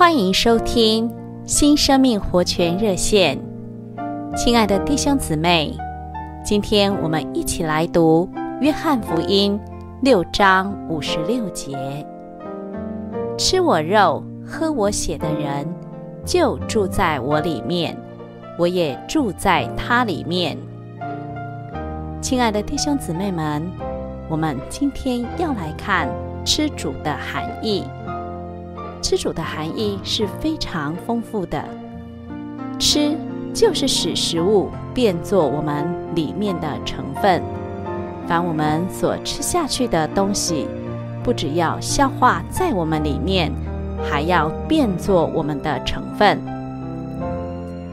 欢迎收听新生命活泉热线，亲爱的弟兄姊妹，今天我们一起来读约翰福音六章五十六节：吃我肉、喝我血的人，就住在我里面，我也住在他里面。亲爱的弟兄姊妹们，我们今天要来看吃主的含义。吃主的含义是非常丰富的，吃就是使食物变作我们里面的成分。凡我们所吃下去的东西，不只要消化在我们里面，还要变作我们的成分。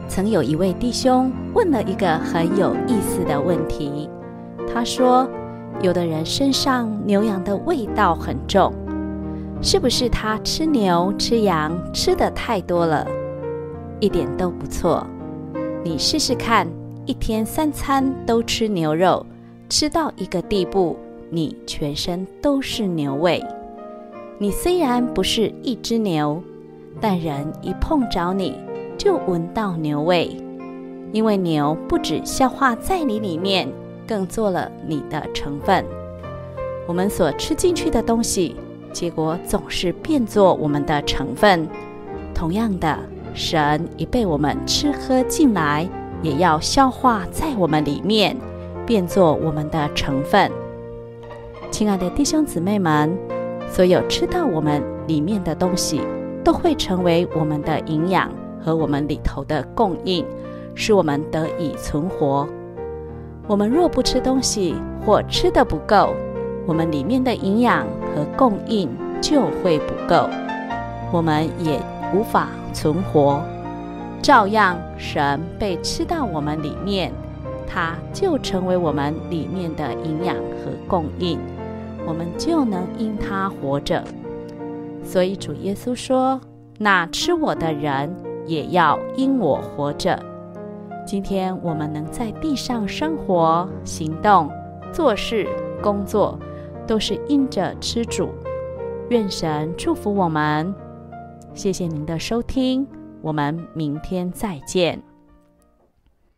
曾有一位弟兄问了一个很有意思的问题，他说：“有的人身上牛羊的味道很重。”是不是他吃牛吃羊吃的太多了？一点都不错。你试试看，一天三餐都吃牛肉，吃到一个地步，你全身都是牛味。你虽然不是一只牛，但人一碰着你就闻到牛味，因为牛不止消化在你里面，更做了你的成分。我们所吃进去的东西。结果总是变作我们的成分。同样的，神一被我们吃喝进来，也要消化在我们里面，变作我们的成分。亲爱的弟兄姊妹们，所有吃到我们里面的东西，都会成为我们的营养和我们里头的供应，使我们得以存活。我们若不吃东西，或吃得不够，我们里面的营养和供应就会不够，我们也无法存活。照样，神被吃到我们里面，它就成为我们里面的营养和供应，我们就能因它活着。所以主耶稣说：“那吃我的人也要因我活着。”今天我们能在地上生活、行动、做事、工作。都是应着吃主，愿神祝福我们。谢谢您的收听，我们明天再见。